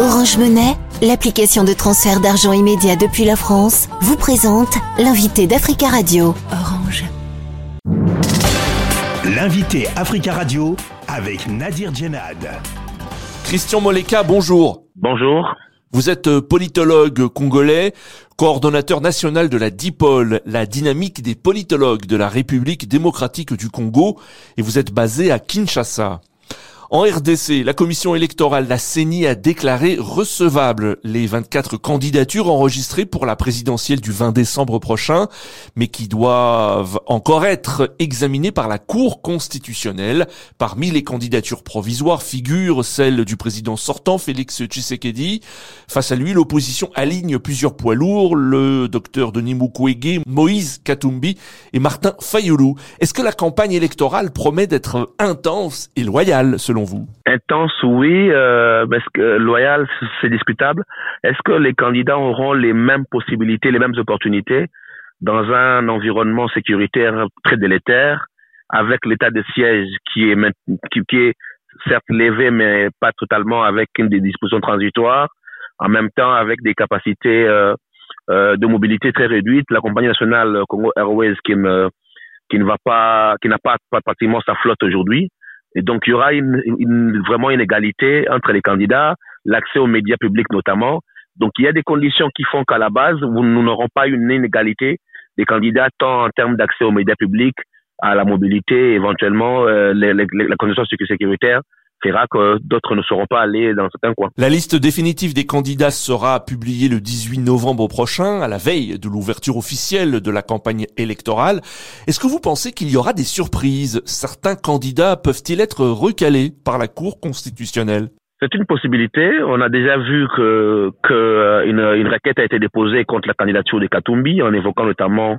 Orange Monnaie, l'application de transfert d'argent immédiat depuis la France, vous présente l'invité d'Africa Radio. Orange. L'invité Africa Radio avec Nadir Djenad. Christian Moleka, bonjour. Bonjour. Vous êtes euh, politologue congolais, coordonnateur national de la DIPOL, la dynamique des politologues de la République démocratique du Congo, et vous êtes basé à Kinshasa. En RDC, la commission électorale, la CENI, a déclaré recevable les 24 candidatures enregistrées pour la présidentielle du 20 décembre prochain, mais qui doivent encore être examinées par la Cour constitutionnelle. Parmi les candidatures provisoires figure celle du président sortant, Félix Tshisekedi. Face à lui, l'opposition aligne plusieurs poids lourds, le docteur Denis Mukwege, Moïse Katumbi et Martin Fayoulou. Est-ce que la campagne électorale promet d'être intense et loyale selon Intense, oui. Euh, que loyal, c'est discutable. Est-ce que les candidats auront les mêmes possibilités, les mêmes opportunités dans un environnement sécuritaire très délétère, avec l'état de siège qui est, qui, est certes levé, mais pas totalement avec des dispositions transitoires, en même temps avec des capacités euh, euh, de mobilité très réduites. La compagnie nationale Congo Airways qui ne va pas, qui n'a pas pratiquement sa flotte aujourd'hui, et donc, il y aura une, une, vraiment une égalité entre les candidats, l'accès aux médias publics notamment. Donc, il y a des conditions qui font qu'à la base, nous n'aurons pas une inégalité des candidats tant en termes d'accès aux médias publics, à la mobilité, éventuellement euh, les, les, la condition sécuritaire fera que d'autres ne seront pas allés dans certains coins. La liste définitive des candidats sera publiée le 18 novembre prochain, à la veille de l'ouverture officielle de la campagne électorale. Est-ce que vous pensez qu'il y aura des surprises? Certains candidats peuvent-ils être recalés par la Cour constitutionnelle? C'est une possibilité. On a déjà vu que, que euh, une, une requête a été déposée contre la candidature de Katumbi en évoquant notamment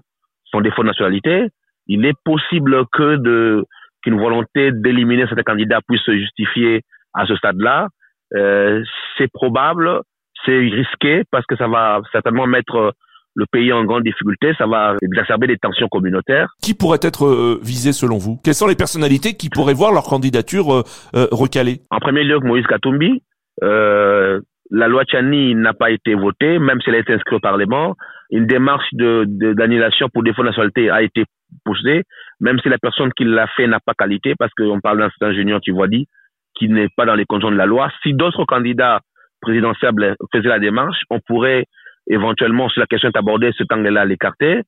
son défaut de nationalité. Il est possible que de qu'une volonté d'éliminer certains candidats puisse se justifier à ce stade-là. Euh, c'est probable, c'est risqué parce que ça va certainement mettre le pays en grande difficulté, ça va exacerber les tensions communautaires. Qui pourrait être euh, visé selon vous? Quelles sont les personnalités qui pourraient voir leur candidature euh, euh recalée En premier lieu, Moïse Katumbi. Euh, la loi Tchani n'a pas été votée, même si elle a été inscrite au Parlement. Une démarche de, d'annulation pour défaut de nationalité a été poussée, même si la personne qui l'a fait n'a pas qualité, parce qu'on parle d'un junior, tu vois, dit, qui n'est pas dans les conditions de la loi. Si d'autres candidats présidentiels faisaient la démarche, on pourrait éventuellement, si la question est abordée, ce temps-là l'écarter.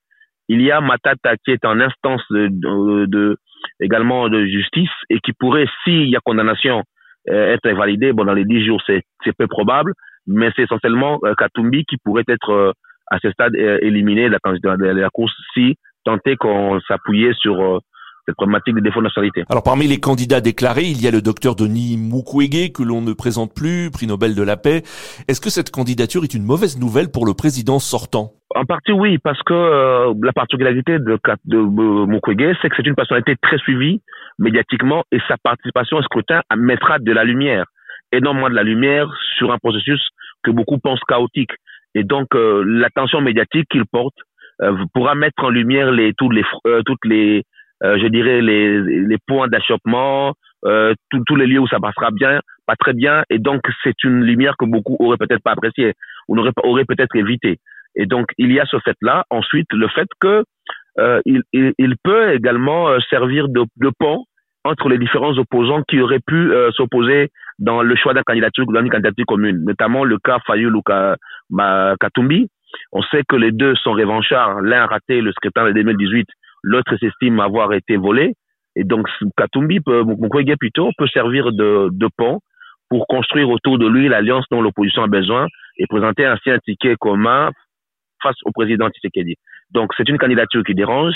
Il y a Matata qui est en instance de, de, également de justice et qui pourrait, s'il y a condamnation, euh, être validé. Bon, dans les dix jours, c'est peu probable, mais c'est essentiellement euh, Katumbi qui pourrait être euh, à ce stade éliminé de la, de la course si tenter qu'on s'appuyait sur euh, cette problématique de défaut de nationalité. Alors parmi les candidats déclarés, il y a le docteur Denis Mukwege que l'on ne présente plus, prix Nobel de la paix. Est-ce que cette candidature est une mauvaise nouvelle pour le président sortant? En partie oui, parce que euh, la particularité de, de, Mukwege, c'est que c'est une personnalité très suivie médiatiquement et sa participation au scrutin mettra de la lumière, énormément de la lumière sur un processus que beaucoup pensent chaotique. Et donc euh, l'attention médiatique qu'il porte euh, pourra mettre en lumière les tous les euh, toutes les je dirais les les points d'achoppement euh, tous les lieux où ça passera bien pas très bien. Et donc c'est une lumière que beaucoup auraient peut-être pas appréciée ou n'auraient auraient peut-être évité et donc il y a ce fait là ensuite le fait que euh, il, il, peut également servir de, de pont entre les différents opposants qui auraient pu s'opposer dans le choix d'un candidature, d'une candidature commune, notamment le cas Fayoul ou Katumbi, on sait que les deux sont revanchards. L'un a raté le scrutin de 2018, l'autre s'estime avoir été volé. Et donc, Katumbi, peut, Mukwege plutôt, peut servir de, pont pour construire autour de lui l'alliance dont l'opposition a besoin et présenter ainsi un ticket commun face au président Tshisekedi. Donc, c'est une candidature qui dérange,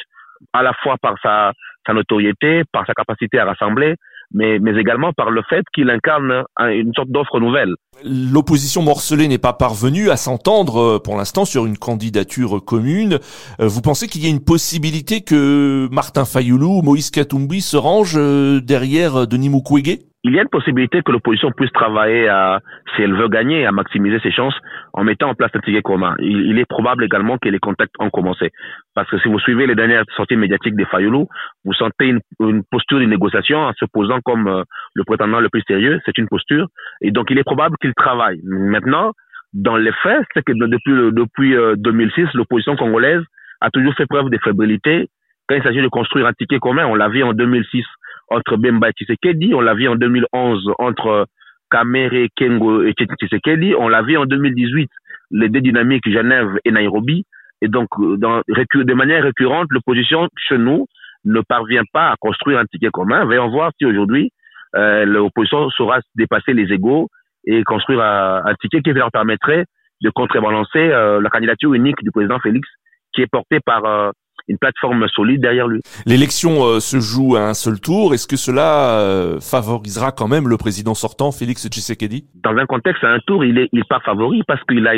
à la fois par sa notoriété, par sa capacité à rassembler, mais, mais également par le fait qu'il incarne une sorte d'offre nouvelle. L'opposition morcelée n'est pas parvenue à s'entendre euh, pour l'instant sur une candidature commune. Euh, vous pensez qu'il y a une possibilité que Martin Fayoulou ou Moïse Katumbi se rangent euh, derrière Denis Mukwege? Il y a une possibilité que l'opposition puisse travailler à, si elle veut gagner, à maximiser ses chances en mettant en place un ticket commun. Il, est probable également que les contacts ont commencé. Parce que si vous suivez les dernières sorties médiatiques des Fayoulou, vous sentez une, une, posture de négociation en se posant comme euh, le prétendant le plus sérieux. C'est une posture. Et donc, il est probable qu'il travaille. Maintenant, dans les faits, c'est que depuis, depuis 2006, euh, l'opposition congolaise a toujours fait preuve de fébrilité quand il s'agit de construire un ticket commun. On l'a vu en 2006 entre Bemba et Tshisekedi, on l'a vu en 2011 entre Kamere, Kengo et Tshisekedi, on l'a vu en 2018 les deux dynamiques Genève et Nairobi. Et donc, de manière récurrente, l'opposition chez nous ne parvient pas à construire un ticket commun. Voyons voir si aujourd'hui euh, l'opposition saura dépasser les égaux et construire un, un, ticket qui leur permettrait de contrebalancer euh, la candidature unique du président Félix, qui est portée par euh, une plateforme solide derrière lui. L'élection euh, se joue à un seul tour. Est-ce que cela euh, favorisera quand même le président sortant, Félix Tshisekedi? Dans un contexte à un tour, il est il part favori parce qu'il a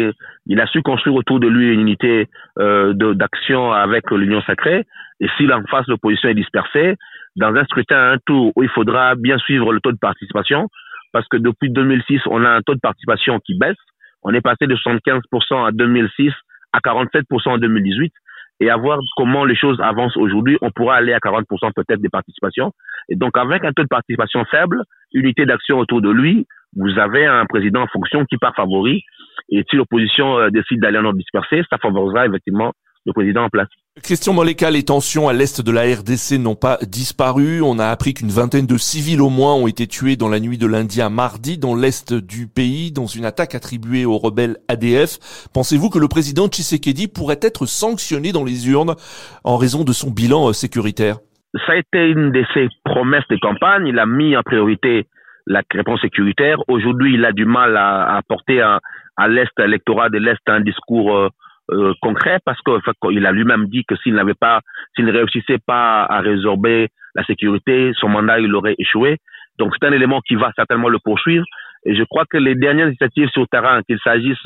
il a su construire autour de lui une unité euh, d'action avec l'Union sacrée. Et s'il en face l'opposition est dispersée, dans un scrutin à un tour où il faudra bien suivre le taux de participation, parce que depuis 2006, on a un taux de participation qui baisse. On est passé de 75% en 2006 à 47% en 2018 et à voir comment les choses avancent aujourd'hui, on pourra aller à 40% peut-être des participations. Et donc avec un taux de participation faible, unité d'action autour de lui, vous avez un président en fonction qui part favori. Et si l'opposition euh, décide d'aller en ordre dispersé, ça favorisera effectivement le président en place. Christian Moleka, les tensions à l'est de la RDC n'ont pas disparu. On a appris qu'une vingtaine de civils au moins ont été tués dans la nuit de lundi à mardi dans l'est du pays, dans une attaque attribuée aux rebelles ADF. Pensez-vous que le président Tshisekedi pourrait être sanctionné dans les urnes en raison de son bilan euh, sécuritaire? Ça a été une de ses promesses de campagne. Il a mis en priorité la réponse sécuritaire. Aujourd'hui, il a du mal à, apporter à, à l'est électorat de l'est un discours euh, euh, concret parce qu'il a lui-même dit que s'il n'avait pas, s'il ne réussissait pas à résorber la sécurité, son mandat il aurait échoué. Donc c'est un élément qui va certainement le poursuivre. Et je crois que les dernières initiatives sur le terrain, qu'il s'agisse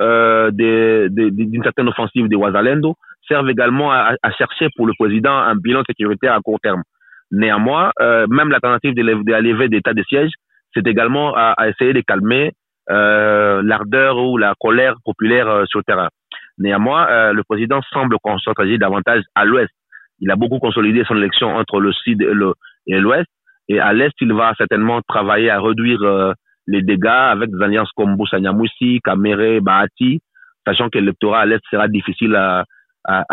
euh, d'une certaine offensive de Ouazalendo, servent également à, à, chercher pour le président un bilan sécuritaire à court terme. Néanmoins, euh, même l'alternative de, de l'état d'état de siège, c'est également à, à, essayer de calmer euh, l'ardeur ou la colère populaire euh, sur le terrain. Néanmoins, euh, le président semble concentrer davantage à l'ouest. Il a beaucoup consolidé son élection entre le sud et l'ouest. Et à l'est, il va certainement travailler à réduire euh, les dégâts avec des alliances comme Boussagnamoussi, Kamere, Bahati, sachant que l'électorat à l'est sera difficile à,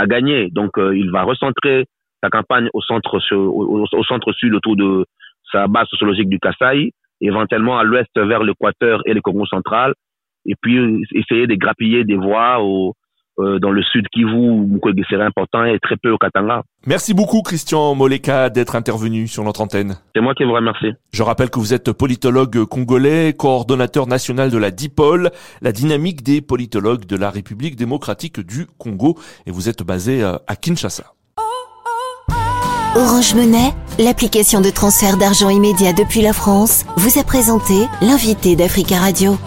gagner. Donc, euh, il va recentrer sa campagne au centre, au, au, centre sud autour de sa base sociologique du Kasaï, éventuellement à l'ouest vers l'Équateur et le Congo central, et puis essayer de grappiller des voix au, dans le sud Kivu, Mukwege serait important et très peu au Katanga. Merci beaucoup Christian Moleka d'être intervenu sur notre antenne. C'est moi qui vous remercie. Je rappelle que vous êtes politologue congolais, coordonnateur national de la DIPOL, la dynamique des politologues de la République démocratique du Congo, et vous êtes basé euh, à Kinshasa. Orange Monnaie, l'application de transfert d'argent immédiat depuis la France, vous a présenté l'invité d'Africa Radio.